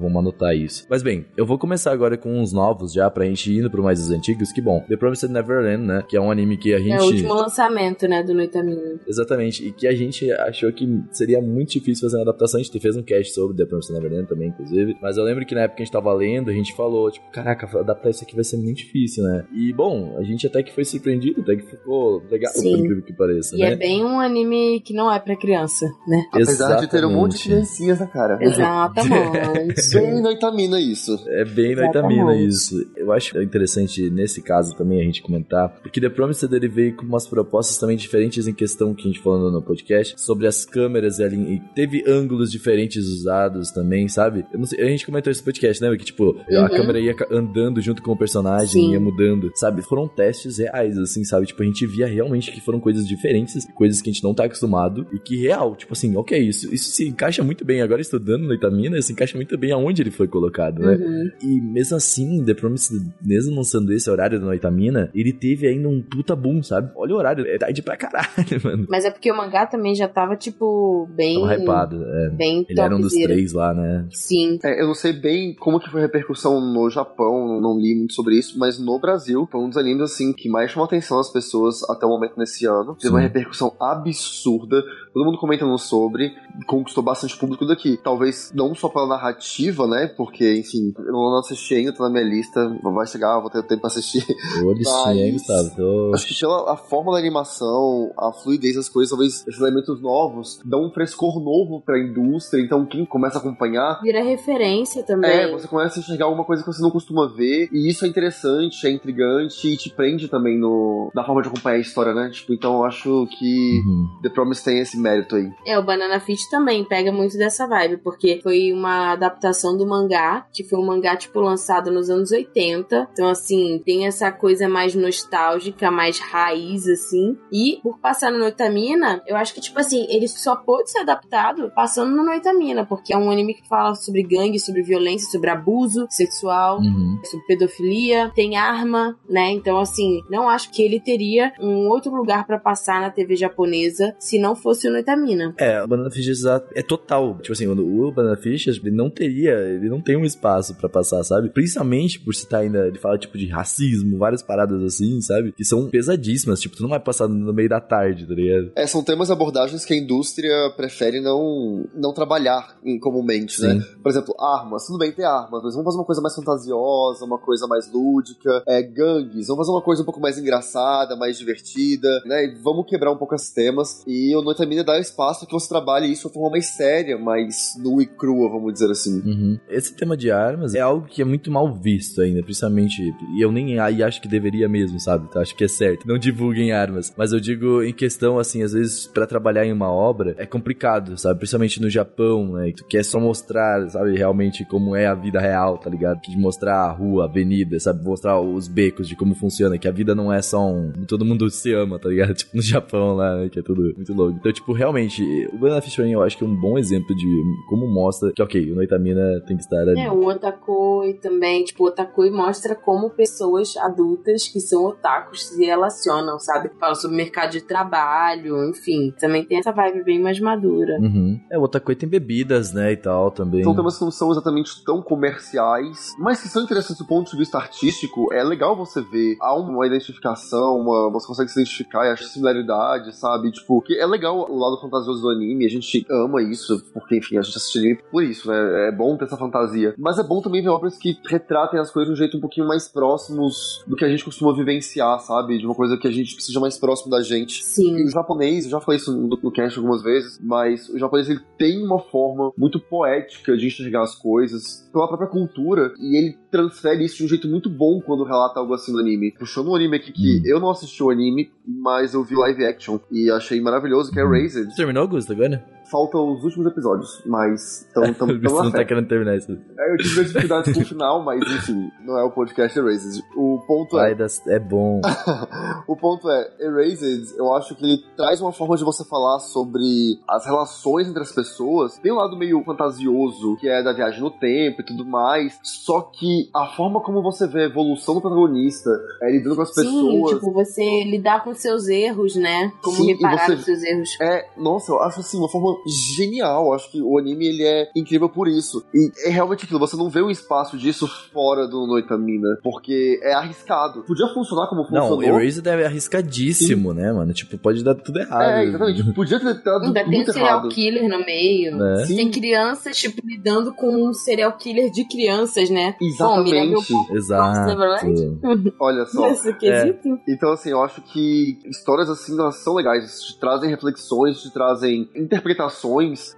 vamos anotar isso. Mas bem, eu vou começar agora com uns novos já pra gente indo pro mais os antigos. Que bom, The Promised Neverland, né? Que é um anime que a gente. É o último lançamento, né, do Noitamina. Exatamente, e que a gente achou que seria muito difícil fazer uma adaptação. A gente fez um cast sobre The Promised Neverland também, inclusive. Mas eu lembro que na época a gente tava lendo, a gente falou, tipo, caraca, adaptar isso aqui vai ser muito difícil, né? E bom, a gente até que foi surpreendido, até que ficou legal, Sim. por incrível que pareça, E né? é bem um anime que não é pra criança, né? Apesar de ter um monte de Exatamente. criancinhas na cara. Exatamente. Bem noitamina isso. É bem na Itamina Exatamente. isso. Eu acho interessante nesse caso também a gente comentar, porque The Promised ele veio com umas propostas também diferentes em questão que a gente falou no podcast, sobre as câmeras e, ali, e teve ângulos diferentes usados também, sabe? Eu não sei, a gente comentou esse podcast, lembra? Que tipo, a Uhum. câmera ia andando junto com o personagem, Sim. ia mudando, sabe? Foram testes reais, assim, sabe? Tipo, a gente via realmente que foram coisas diferentes, coisas que a gente não tá acostumado, e que real, tipo assim, ok, isso, isso se encaixa muito bem. Agora estudando na Itamina, se encaixa muito bem aonde ele foi colocado, né? Uhum. E mesmo assim, The Promised, mesmo lançando esse horário da Noitamina, ele teve ainda um puta boom, sabe? Olha o horário, é tarde pra caralho, mano. Mas é porque o mangá também já tava, tipo, bem. Tava hypado, é. Bem Ele era um dos três lá, né? Sim. É, eu não sei bem como que foi a repercussão no Japão, não li muito sobre isso, mas no Brasil foi um dos animes assim que mais chamou a atenção das pessoas até o momento nesse ano. Teve Sim. uma repercussão absurda, todo mundo comentando sobre, conquistou bastante público daqui. Talvez não só pela narrativa, né? Porque, enfim, eu não assisti ainda, tá na minha lista, vai chegar, vou ter tempo pra assistir. Ô, listinha, hein, Gustavo? Tô... Acho que pela a forma da animação, a fluidez das coisas, talvez esses elementos novos dão um frescor novo pra indústria. Então, quem começa a acompanhar Vira referência também. é, você começa a enxergar alguma coisa que você não costuma ver, e isso é interessante, é intrigante e te prende também no, na forma de acompanhar a história, né? Tipo, então eu acho que Uhum. The Promise tem esse mérito aí. É, o Banana Fish também pega muito dessa vibe, porque foi uma adaptação do mangá, que foi um mangá, tipo, lançado nos anos 80. Então, assim, tem essa coisa mais nostálgica, mais raiz, assim. E, por passar no Noitamina, eu acho que, tipo assim, ele só pôde ser adaptado passando no Noitamina, porque é um anime que fala sobre gangue, sobre violência, sobre abuso sexual, Uhum. sobre pedofilia, tem arma, né? Então, assim, não acho que ele teria um outro lugar pra passar na TV japonesa se não fosse o Noitamina. É, o Banana Fish é total. Tipo assim, o, o Banana Fish, ele não teria, ele não tem um espaço pra passar, sabe? Principalmente por citar ainda, ele fala tipo de racismo, várias paradas assim, sabe? Que são pesadíssimas, tipo, tu não vai passar no meio da tarde, tá ligado? É, são temas e abordagens que a indústria prefere não, não trabalhar em- comumente, né? Por exemplo, armas. Tudo bem ter armas, mas vamos fazer uma coisa mais fantasiosa, uma coisa mais lúdica. É, gangues. Vamos fazer uma coisa um pouco mais engraçada, mais divertida, né? E vamos quebrar um pouco esses temas. E o Noitamina dá espaço que você trabalhe isso de forma mais séria, mais nua e crua, vamos dizer assim. Uhum. Esse tema de armas é algo que é muito mal visto ainda, principalmente. E eu nem aí acho que deveria mesmo, sabe? Então, acho que é certo. Não divulguem armas. Mas eu digo em questão, assim, às vezes, pra trabalhar em uma obra, é complicado, sabe? Principalmente no Japão, né? Tu quer só mostrar, sabe, realmente como é a vida real, tá ligado? De mostrar a rua, a avenida, sabe? Mostrar os becos de como funciona, que a vida não é só um. Todo mundo se ama, tá ligado? Tipo no Japão lá, né? Que é tudo muito louco. Então, tipo, realmente, o Banana Fish Rain eu acho que é um bom exemplo de como mostra que, ok, o Noitamina tem que estar ali. É, o Otakoi também, tipo, o Otakoi mostra como pessoas adultas que são otakus se relacionam, sabe? Fala sobre mercado de trabalho, enfim. Também tem essa vibe bem mais madura. Uhum. É, o Otakoi tem bebidas, né, e tal também. São temas que não são exatamente tão comerciais, mas que são interessantes do ponto de vista artístico. É legal você ver, há uma identificação, uma, você consegue se identificar e achar similaridade, sabe? Tipo, que é legal o lado fantasioso do anime, a gente ama isso, porque, enfim, a gente assiste anime por isso, né? É bom ter essa fantasia. Mas é bom também ver obras que retratem as coisas de um jeito um pouquinho mais próximos do que a gente costuma vivenciar, sabe? De uma coisa que a gente precisa mais próximo da gente. Sim. E o japonês, eu já falei isso no, no cast algumas vezes, mas o japonês ele tem uma forma muito poética de enxergar as coisas pela própria cultura e ele transfere isso de um jeito muito bom quando relata algo assim no anime. Puxando um anime aqui que Hum. eu não assisti o anime, mas eu vi live action e achei maravilhoso, que é Raised. Você terminou, Augusto, agora? Faltam os últimos episódios, mas estão tão, tão Você não tá querendo terminar isso. É, Eu tive minhas dificuldades com o final, mas enfim, não é o podcast Erased. O ponto é, das- é bom. o ponto é, Erased, eu acho que ele traz uma forma de você falar sobre as relações entre as pessoas. Tem um lado meio fantasioso, que é da viagem no tempo e tudo mais, só que a forma como você vê a evolução do protagonista, é lidando com as Sim, pessoas, tipo, você lidar com seus erros, né? Como Sim, reparar você- os seus erros. É, nossa, eu acho assim, uma forma genial. Acho que o anime ele é incrível por isso. E é realmente aquilo, você não vê um espaço disso fora do Noitamina, porque é arriscado. Podia funcionar como Não, funcionou. Erased é arriscadíssimo, né, mano? Tipo, pode dar tudo errado. é, exatamente. Podia ter dado Ainda tem um serial killer no meio. Né? Sim. Tem crianças, tipo, lidando com um serial killer de crianças, né? Bom, um Exatamente. pouco Exato. Neverland. Olha só. Nesse quesito. Então, assim, eu acho que histórias assim, elas são legais. Te trazem reflexões, te trazem interpretações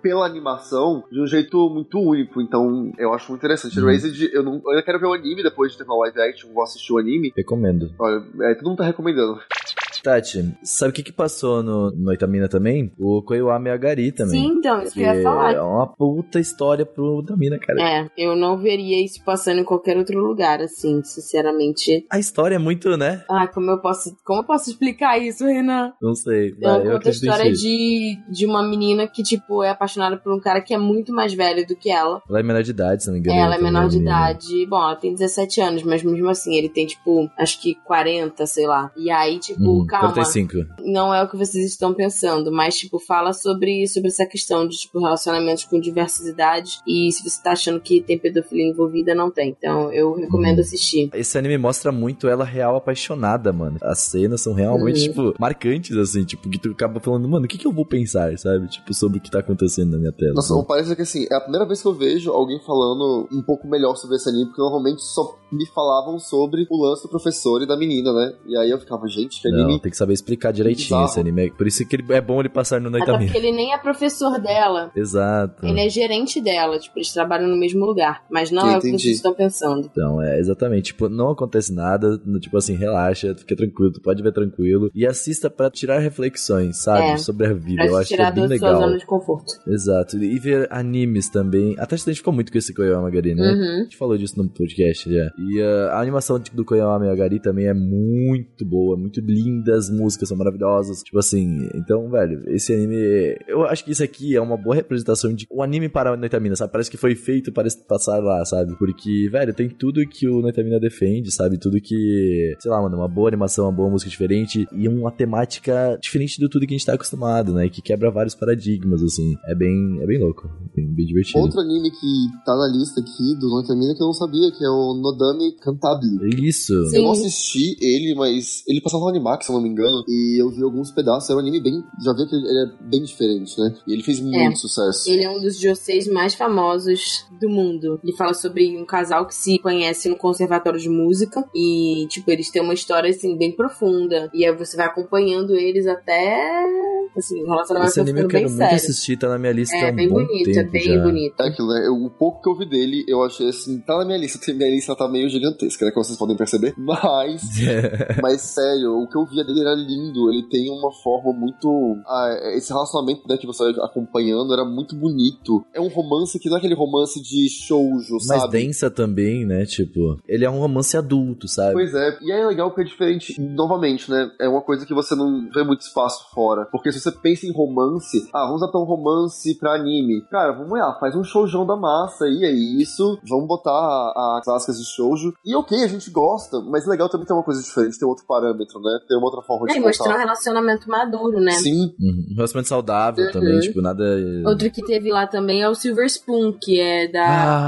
pela animação de um jeito muito único. Então, eu acho muito interessante. Uhum. Erased, eu, não, eu ainda quero ver o anime depois de terminar o live action. Vou assistir o anime. Recomendo. Olha, é, todo mundo tá recomendando. Tati, sabe o que que passou no, no Itamina também? O Koiwame Agari também. Sim, então, isso que eu ia falar. É uma puta história pro Itamina, cara. É, eu não veria isso passando em qualquer outro lugar, assim, sinceramente. A história é muito, né? Ah, como eu posso, como eu posso explicar isso, Renan? Não sei. Ela Vai, eu a história de, de uma menina que, tipo, é apaixonada por um cara que é muito mais velho do que ela. Ela é menor de idade, se não me engano. ela é também, menor de menina. idade. Bom, ela tem 17 anos, mas mesmo assim, ele tem, tipo, acho que 40, sei lá. E aí, tipo, Hum, calma. 45. Não é o que vocês estão pensando, mas, tipo, fala sobre, sobre essa questão de, tipo, relacionamentos com diversas idades. E se você tá achando que tem pedofilia envolvida, não tem. Então, eu recomendo Uhum. assistir. Esse anime mostra muito ela real apaixonada, mano. As cenas são realmente, Uhum. tipo, marcantes, assim, tipo, que tu acaba falando, mano, o que que eu vou pensar, sabe? Tipo, sobre o que tá acontecendo na minha tela. Nossa, parece que assim, é a primeira vez que eu vejo alguém falando um pouco melhor sobre esse anime, porque normalmente só me falavam sobre o lance do professor e da menina, né? E aí eu ficava, gente, que anime. Tem que saber explicar direitinho Bizarro. esse anime. Por isso que ele, é bom ele passar no Até Noitamina. porque ele nem é professor dela. Exato. Ele é gerente dela, tipo, eles trabalham no mesmo lugar. Mas não é o que vocês estão pensando. Então, é exatamente. Tipo, não acontece nada. Tipo assim, relaxa, fica tranquilo, tu pode ver tranquilo. E assista pra tirar reflexões, sabe? É, Sobre a vida. Pra Eu acho que é tirar bem legal. zona de conforto. Exato. E ver animes também. Até se identificou muito com esse Koyama Gari, né? Uhum. A gente falou disso no podcast já. E uh, a animação do Koyama Agari também é muito boa, muito linda, as músicas são maravilhosas. Tipo assim, então, velho, esse anime. Eu acho que isso aqui é uma boa representação de um anime para a Noitamina, sabe? Parece que foi feito para passar lá, sabe? Porque, velho, tem tudo que o Noitamina defende, sabe? Tudo que. Sei lá, mano, uma boa animação, uma boa música diferente e uma temática diferente do tudo que a gente tá acostumado, né? Que quebra vários paradigmas, assim. É bem, é bem louco, bem, bem divertido. Outro anime que tá na lista aqui do Noitamina que eu não sabia, que é o Nodame Cantabile. Isso. Sim. Eu não assisti ele, mas ele passava no Animax, eu não me engano, e eu vi alguns pedaços. É um anime bem. Já vi que ele é bem diferente, né? E ele fez muito sucesso. Ele é um dos joseis mais famosos do mundo. Ele fala sobre um casal que se conhece no conservatório de música e, tipo, eles têm uma história, assim, bem profunda. E aí você vai acompanhando eles até, assim, o relacionamento Esse vai anime eu quero muito sério. assistir, tá na minha lista há É um bem bom bonito, é tempo bem já. bonito. É aquilo, né? Eu- o pouco que eu vi dele, eu achei assim, tá na minha lista. Minha lista tá meio gigantesca, né? Como vocês podem perceber. Mas, mas sério, o que eu via dele era lindo. Ele tem uma forma muito. ah, esse relacionamento né, que você vai acompanhando era muito bonito. É um romance que não é aquele romance de shoujo, Mais sabe? densa também, né? Tipo, ele é um romance adulto, sabe? Pois é, e é legal porque é diferente, novamente, né? É uma coisa que você não vê muito espaço fora. Porque Porque se você pensa em romance, ah, vamos adaptar um romance pra anime. Cara, vamos lá, faz um showjão da massa aí, é isso. Vamos botar as clássicas de shoujo. E ok, a gente gosta, mas é legal também ter uma coisa diferente, ter outro parâmetro, né? Ter uma outra forma É, de e mostrar um relacionamento maduro, né? Sim, Uhum. Um relacionamento saudável Uhum. também, tipo, nada. Outro que teve lá também é o Silver Spoon, que é da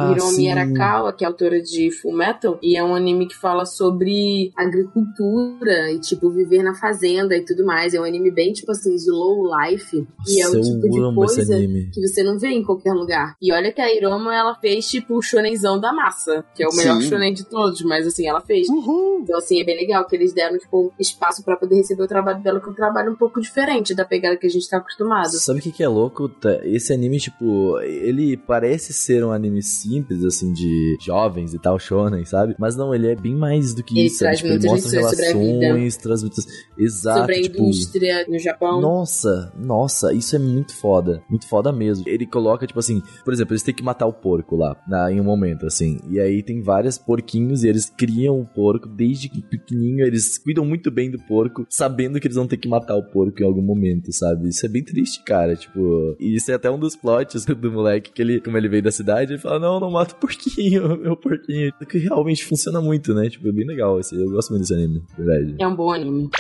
Ah, Hiromi sim. Arakawa, que é autora de Full Metal, e é um anime que fala sobre agricultura e, tipo, viver na fazenda e tudo mais. É um anime bem, tipo assim, slow life. e é o tipo de coisa que você não vê em qualquer lugar. E olha que a Hiroma, ela fez, tipo, o shonenzão da massa, que é o melhor Sim. shonen de todos, mas, assim, ela fez. Então, assim, é bem legal que eles deram, tipo, espaço pra poder receber o trabalho dela, que é um trabalho um pouco diferente da pegada que a gente tá acostumado. Sabe o que, que é louco? Tá, Esse anime, tipo, ele parece ser um anime simples, assim, de jovens e tal, shonen, sabe? Mas não, ele é bem mais do que Ele isso. traz Tipo, ele muitas mostra relações, traz muitas... Exato, sobre a tipo... indústria no Japão. Nossa, nossa, isso é muito foda. Muito foda mesmo. Ele coloca, tipo assim, por exemplo, eles têm que matar o porco lá, na, em um momento, assim. E aí tem vários porquinhos e eles criam o porco desde que pequenininho. Eles cuidam muito bem do porco, sabendo que eles vão ter que matar o porco em algum momento, sabe? Isso é bem triste, cara. Tipo, e isso é até um dos plots do moleque, que ele, como ele veio da cidade, ele fala: Não, não mata o porquinho, meu porquinho. Que realmente funciona muito, né? Tipo, é bem legal. Esse, eu gosto muito desse anime, de verdade. É um bom anime.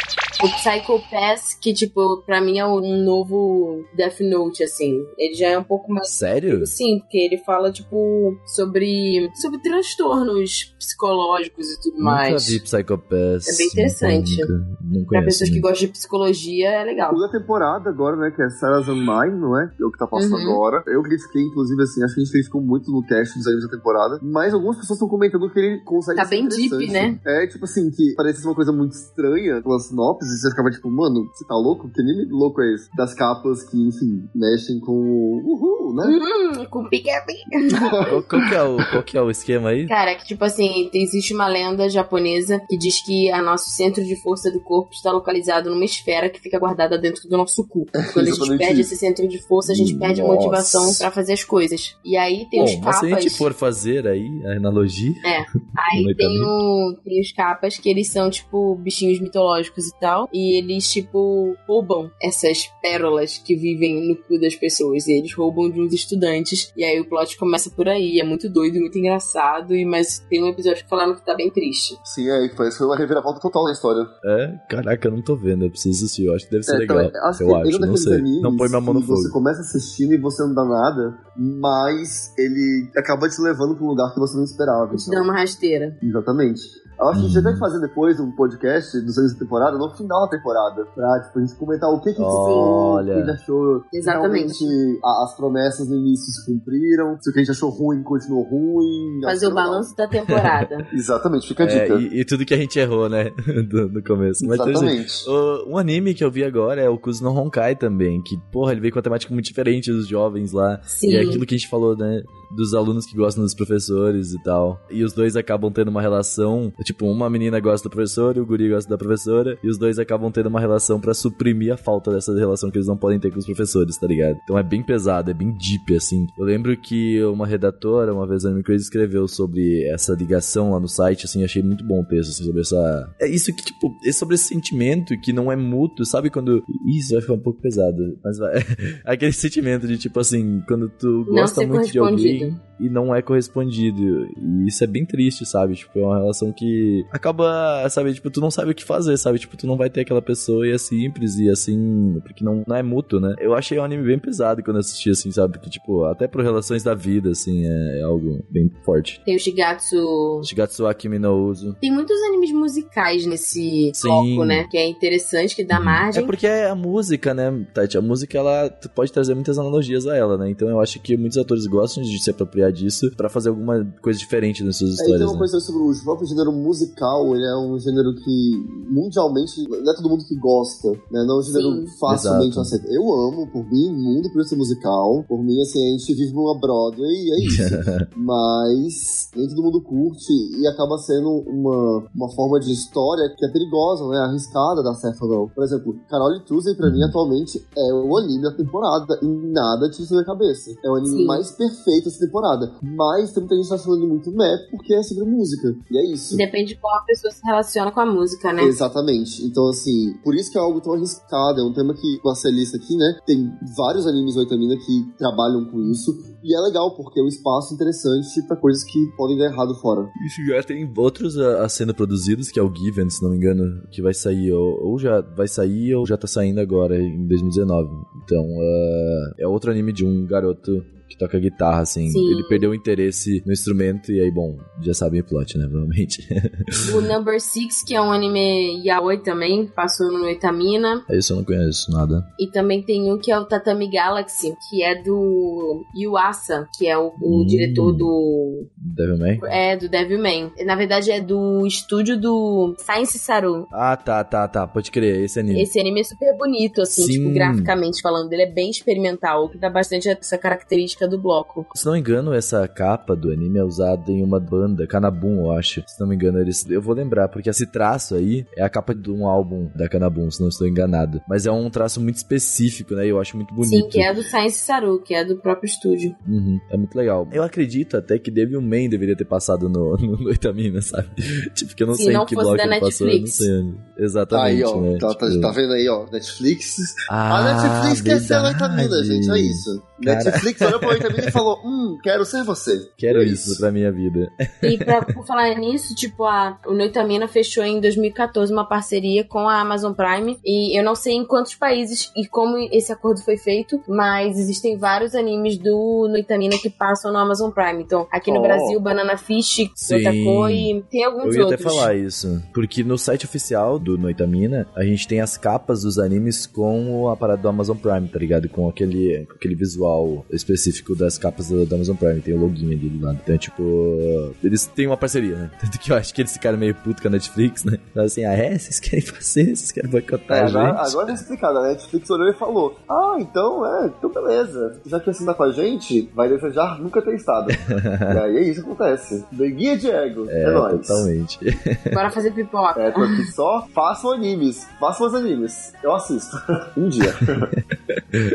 O Psycho Pass, que, tipo, pra mim é um novo Death Note, assim. Ele já é um pouco mais. Sério? Sim, porque ele fala, tipo, sobre, sobre transtornos psicológicos e tudo Nunca mais. vi Psycho Pass. É bem interessante. Nunca, não Pra conheço. pessoas que né? gostam de psicologia, é legal. segunda temporada agora, né? Que é Sarah's Online, não é? Que é o que tá passando Uhum. agora. Eu critiquei, inclusive, assim, acho que a gente criticou muito no cast dos animes da temporada. Mas algumas pessoas estão comentando que ele consegue Tá ser bem deep, né? É, tipo assim, que parece uma coisa muito estranha pela sinopse, e você ficava tipo, mano, você tá louco? Que anime louco é esse? Das capas que, enfim, mexem com o uhul, né? Hum, com pica-pica. Qual, qual que é o, qual que é o esquema aí? Cara, é que tipo assim, existe uma lenda japonesa que diz que a nosso centro de força do corpo está localizado numa esfera que fica guardada dentro do nosso cu. Quando a gente perde esse centro de força, a gente perde a motivação pra fazer as coisas. E aí tem os Bom, mas capas. se a gente for fazer aí a analogia, Aí no tem, o, tem os capas que eles são, tipo, bichinhos mitológicos e tal. E eles, tipo, roubam essas pérolas que vivem no cu das pessoas. E eles roubam de uns estudantes. E aí o plot começa por aí. É muito doido, muito engraçado. E, mas tem um episódio falando que tá bem triste. Sim, é, parece que foi uma reviravolta total na história. é, caraca, eu não tô vendo, eu preciso assistir, eu acho que deve ser É, legal. então, acho eu que acho, não sei. animes Não põe minha mão no que fogo. Você começa assistindo e você não dá nada, mas ele acaba te levando pra um lugar que você não esperava. Te então. dá uma rasteira. Exatamente. Eu acho que a gente Hum. vai fazer depois um podcast dos anos da temporada, no final da temporada, pra tipo, a gente comentar o que que ficou, o que a gente Olha. achou. Exatamente. realmente a- as promessas no início se cumpriram, se o que a gente achou ruim continuou ruim. Fazer o balanço da temporada. Exatamente, fica a É, dica. e, e tudo que a gente errou, né? Do, no começo. Mas então, assim, Exatamente. o- um anime que eu vi agora é o Kuzuno Honkai também, que, porra, ele veio com uma temática muito diferente dos jovens lá. Sim. E é aquilo que a gente falou, né? Dos alunos que gostam dos professores e tal. E os dois acabam tendo uma relação. Tipo, uma menina gosta do professor e o guri gosta da professora. E os dois acabam tendo uma relação pra suprimir a falta dessa relação que eles não podem ter com os professores, tá ligado? Então é bem pesado, é bem deep, assim. Eu lembro que uma redatora, uma vez a Anime Crazy, escreveu sobre essa ligação lá no site, assim. Achei muito bom o texto, assim, sobre essa. É isso que, tipo, é sobre esse sentimento que não é mútuo, sabe? Quando. Isso vai ficar um pouco pesado, mas vai. Aquele sentimento de, tipo assim, quando tu gosta muito de alguém correspondido. E não é correspondido. E isso é bem triste, sabe? Tipo, é uma relação que acaba, sabe? Tipo, tu não sabe o que fazer, sabe? Tipo, tu não vai ter aquela pessoa e é simples e assim, porque não, não é mútuo, né? Eu achei um anime bem pesado quando assisti, assim, sabe? Que, tipo, até por relações da vida, assim, é, é algo bem forte. Tem o Shigatsu. Shigatsu Akimi no Uso. Tem muitos animes musicais nesse Sim. bloco, né? Que é interessante, que dá É margem. porque é a música, né, Tati? A música, ela tu pode trazer muitas analogias a ela, né? Então eu acho que muitos atores gostam de se apropriar disso pra fazer alguma coisa diferente nas suas É, então histórias, uma né? coisa sobre o próprio gênero musical, ele é um gênero que mundialmente não é todo mundo que gosta, né? Não é um gênero Sim. facilmente aceito. Eu amo, por mim, o mundo podia ser musical. Por mim, assim, a gente vive numa Broadway e é isso. Mas nem todo mundo curte e acaba sendo uma, uma forma de história que é perigosa, né? Arriscada, dar certo ou não. Por exemplo, Carol Tuesday, pra mim, atualmente, é o anime da temporada e nada tira isso da minha cabeça. É o anime Sim. mais perfeito dessa temporada. Nada. Mas tem muita gente que tá falando muito meh porque é sobre música. E é isso. Depende de como a pessoa se relaciona com a música, né? Exatamente. Então, assim, por isso que é algo tão arriscado. É um tema que, nossa lista aqui, né? Tem vários animes Oitamina que trabalham com isso. E é legal, porque é um espaço interessante pra coisas que podem dar errado fora. E já tem outros a, a sendo produzidos, que é o Given, se não me engano, que vai sair, ou, ou já vai sair, ou já tá saindo agora, em 2019. Então, uh, é outro anime de um garoto que toca guitarra, assim. Sim. Ele perdeu o interesse no instrumento e aí, bom, já sabem o plot, né, provavelmente. O Number Six, que é um anime yaoi também, passou no Etamina. Isso eu não conheço nada. E também tem um que é o Tatami Galaxy, que é do Yuasa, que é o, o Hum. diretor do. Devilman? É, do Devilman. Na verdade, é do estúdio do Science Saru. Ah, tá, tá, tá, pode crer, esse anime. Esse anime é super bonito, assim, Sim. tipo, graficamente falando. Ele é bem experimental, o que dá bastante essa característica do bloco. Se não me engano, essa capa do anime é usada em uma banda, Kanabun, eu acho. Se não me engano, eles. Eu vou lembrar, porque esse traço aí é a capa de um álbum da Kanabun, se não estou enganado. Mas é um traço muito específico, né? E eu acho muito bonito. Sim, que é do Science Saru, que é do próprio estúdio. Uhum, é muito legal. Eu acredito até que Devilman deveria ter passado no, no, no Itamina, sabe? tipo, que eu não Se sei não em que bloco ele passou, eu não sei onde. Exatamente, aí, ó, né? tá, tá- Tipo, tá vendo aí, ó, Netflix. Ah, a Netflix quer ser a. Noitamina, gente, é isso. Cara. Netflix olhou pra Noitamina e falou, hum, quero ser você. Quero É isso pra minha vida. E pra, por falar nisso, tipo, a, o Noitamina fechou em 2014 uma parceria com a Amazon Prime. E eu não sei em quantos países e como esse acordo foi feito, mas existem vários animes do Noitamina que passam no Amazon Prime. Então, aqui no Oh. Brasil, Banana Fish, Sim. Otako e tem alguns Eu ia até outros. falar isso. Porque no site oficial do Noitamina, a gente tem as capas dos animes com a parada do Amazon Prime, tá ligado? Com aquele, com aquele visual específico das capas do, do Amazon Prime. Tem o login ali do lado. Então, tipo, eles têm uma parceria, né? Tanto que eu acho que eles ficaram meio puto com a Netflix, né? Falaram assim, ah, é? Vocês querem fazer? Vocês querem boicotar É, a já- gente? agora é explicado, a Netflix olhou e falou: Ah, então é, então beleza. Já que assina com a gente, vai desejar nunca ter estado. e aí é isso que acontece. Doiguinha Diego, é, É, nóis. totalmente. Bora fazer pipoca. É, tô aqui só façam animes. Façam os animes. Eu assisto. um dia.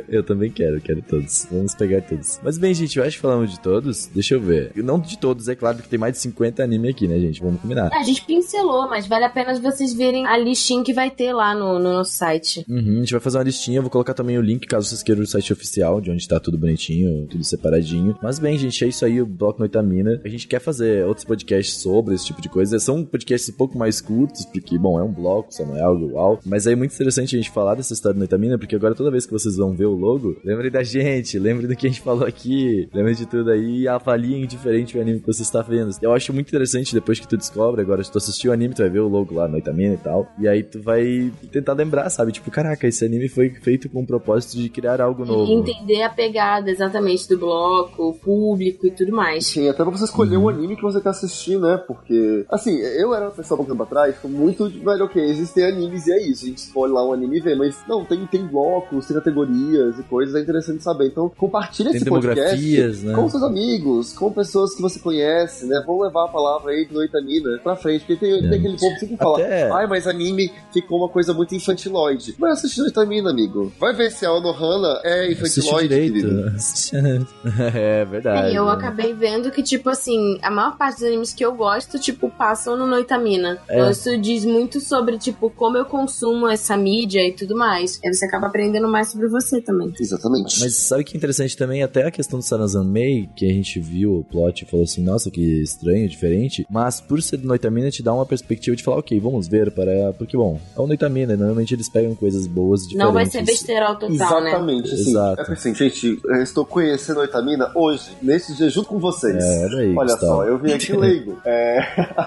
Eu também quero, quero todos. Vamos pegar todos. Mas bem, gente, eu acho que falamos de todos. Deixa eu ver. Não de todos, é claro que tem mais de 50 anime aqui, né, gente? Vamos combinar. A gente pincelou, mas vale a pena vocês verem a listinha que vai ter lá no, no nosso site. Uhum, a gente vai fazer uma listinha, eu vou colocar também o link caso vocês queiram o site oficial, de onde tá tudo bonitinho, tudo separadinho. Mas bem, gente, é isso aí, o Bloco Noitamina. A gente quer fazer outros podcasts sobre esse tipo de coisa. São podcasts um pouco mais curtos, porque, bom, é um bloco, só não é algo uau. Mas é muito interessante a gente falar dessa história do Noitamina, porque agora toda vez que vocês vão ver o logo, lembrem da gente, lembrem do que a gente falou aqui, lembrem de tudo aí e avaliem diferente o anime que você está vendo. Eu acho muito interessante depois que tu descobre, agora se tu assistiu o anime, tu vai ver o logo lá, Noitamina e tal, e aí tu vai tentar lembrar, sabe? Tipo, caraca, esse anime foi feito com o propósito de criar algo novo. E entender a pegada exatamente do bloco, o público e tudo mais. Sim, até pra você escolher Uhum. o anime que você quer assistir, né? Porque, assim, eu era uma pessoa pouco tempo atrás, tipo, muito, velho, ok, existem animes e é isso, a gente escolhe lá um anime e vê, mas não, tem, tem blocos, tem categorias e coisas, é interessante saber. Então, compartilha Tem esse podcast né? com seus amigos, com pessoas que você conhece, né? Vamos levar a palavra aí do Noitamina pra frente, porque tem, tem aquele povo que sempre fala, Até- ai, mas anime ficou uma coisa muito infantiloide. Vai assistir Noitamina, amigo. Vai ver se a Anohana é Assiste infantiloide, querido. Assiste- é verdade. É, eu né? acabei vendo que, tipo assim, a maior parte dos animes que eu gosto, tipo, passam no Noitamina. É. Então isso diz muito sobre, tipo, como eu consumo essa mídia e tudo mais. Aí você acaba aprendendo mais sobre você também. Exatamente. Mas sabe que é interessante também? Até a questão do Sarazan Mei, que a gente viu o plot e falou assim, nossa, que estranho, diferente. Mas por ser Noitamina, te dá uma perspectiva de falar, ok, vamos ver para... Porque, bom, é o Noitamina, normalmente eles pegam coisas boas diferentes. Não vai ser besterol total, né? Exatamente, assim. Exato. É porque assim, gente, eu estou conhecendo a Itamina hoje, nesse dia, junto com vocês. É, olha aí, Olha Gustavo. só, eu vim aqui leigo. É...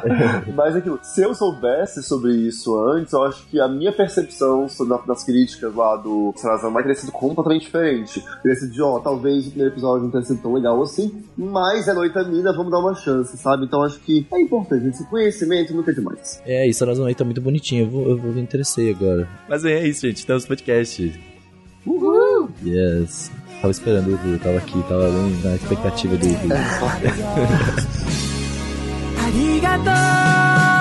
Mas aquilo, se eu soubesse sobre isso antes, eu acho que a minha percepção sobre, das críticas lá do Sarazan teria sido completamente diferente. Teria sido de, ó, talvez o primeiro episódio não tenha sido tão legal assim, mas é noitamina, vamos dar uma chance, sabe? Então acho que é importante, esse conhecimento nunca é demais. É, isso, a nossa noite tá muito bonitinha, eu vou, eu vou me interessei agora. Mas é isso, gente, temos podcast. Uhul! Yes. Tava esperando o Edu, tava aqui, tava bem na expectativa do Edu. Arigatou!